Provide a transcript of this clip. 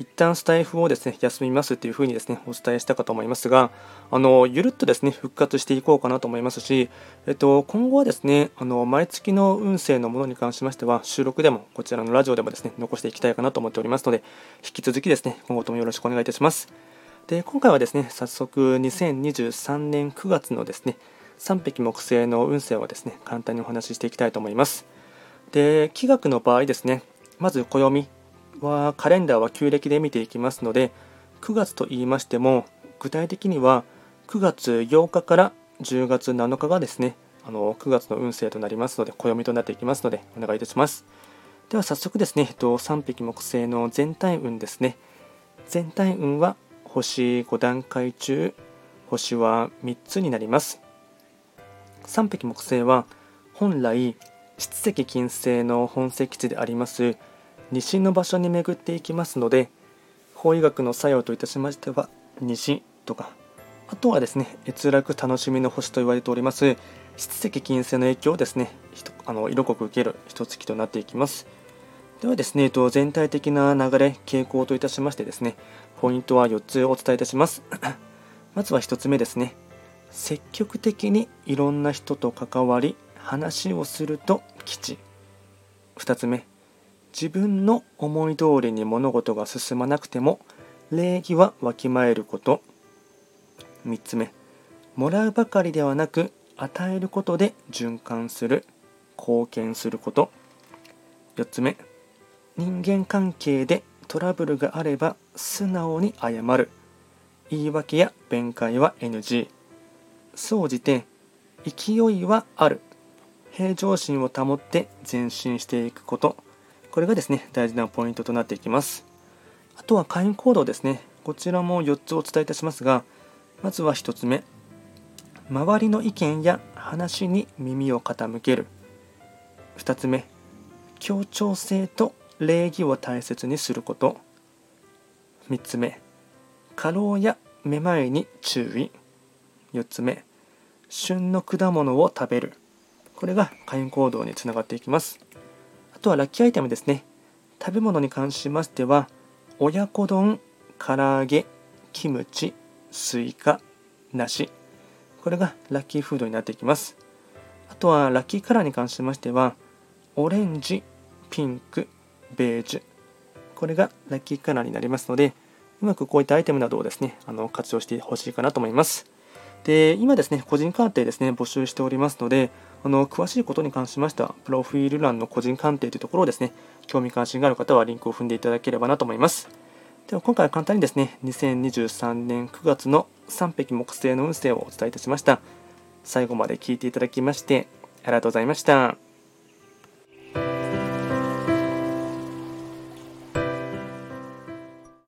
一旦スタイフをですね、休みますっていうふうにですね、お伝えしたかと思いますが、あの、ゆるっとですね、復活していこうかなと思いますし、えっと、今後はですね、あの、毎月の運勢のものに関しましては、収録でも、こちらのラジオでもですね、残していきたいかなと思っておりますので、引き続きですね、今後ともよろしくお願いいたします。で、今回はですね、早速、2023年9月のですね、3匹木星の運勢をですね、簡単にお話ししていきたいと思います。で、気学の場合ですね、まず暦はカレンダーは旧暦で見ていきますので、9月と言いましても、具体的には9月8日から10月7日がですね、あの9月の運勢となりますので、暦となっていきますので、お願いいたします。では早速ですね、えっと3匹木星の全体運ですね。全体運は星5段階中、星は3つになります。3匹木星は本来七石金星の本石地であります西の場所に巡っていきますので法医学の作用といたしましては西とかあとはですね閲楽楽しみの星と言われております七石金星の影響をですねあの色濃く受ける一月となっていきます。ではですねえっと全体的な流れ傾向といたしましてですねポイントは4つお伝えいたします。まずは1つ目ですね。積極的にいろんな人と関わり話をすると吉。2つ目。自分の思い通りに物事が進まなくても礼儀はわきまえること。3つ目もらうばかりではなく与えることで循環する貢献すること。4つ目人間関係でトラブルがあれば素直に謝る。言い訳や弁解は NG 総じて勢いはある。平常心を保って前進していくこと。これがですね大事なポイントとなっていきます。あとは会員行動ですね。こちらも4つお伝えいたしますがまずは1つ目。周りの意見や話に耳を傾ける。2つ目。協調性と礼儀を大切にすること。3つ目。過労やめまいに注意。4つ目。旬の果物を食べる。これが会員行動につながっていきます。とはラッキーアイテムですね。食べ物に関しましては親子丼唐揚げキムチスイカ梨。これがラッキーフードになっていきます。あとはラッキーカラーに関しましてはオレンジピンクベージュ。これがラッキーカラーになりますのでうまくこういったアイテムなどをですねあの活用してほしいかなと思います。で今ですね個人鑑定ですね募集しておりますのであの詳しいことに関しましてはプロフィール欄の個人鑑定というところをですね興味関心がある方はリンクを踏んでいただければなと思いますでは今回は簡単にですね2023年9月の3匹木星の運勢をお伝えいたしました最後まで聞いていただきましてありがとうございました。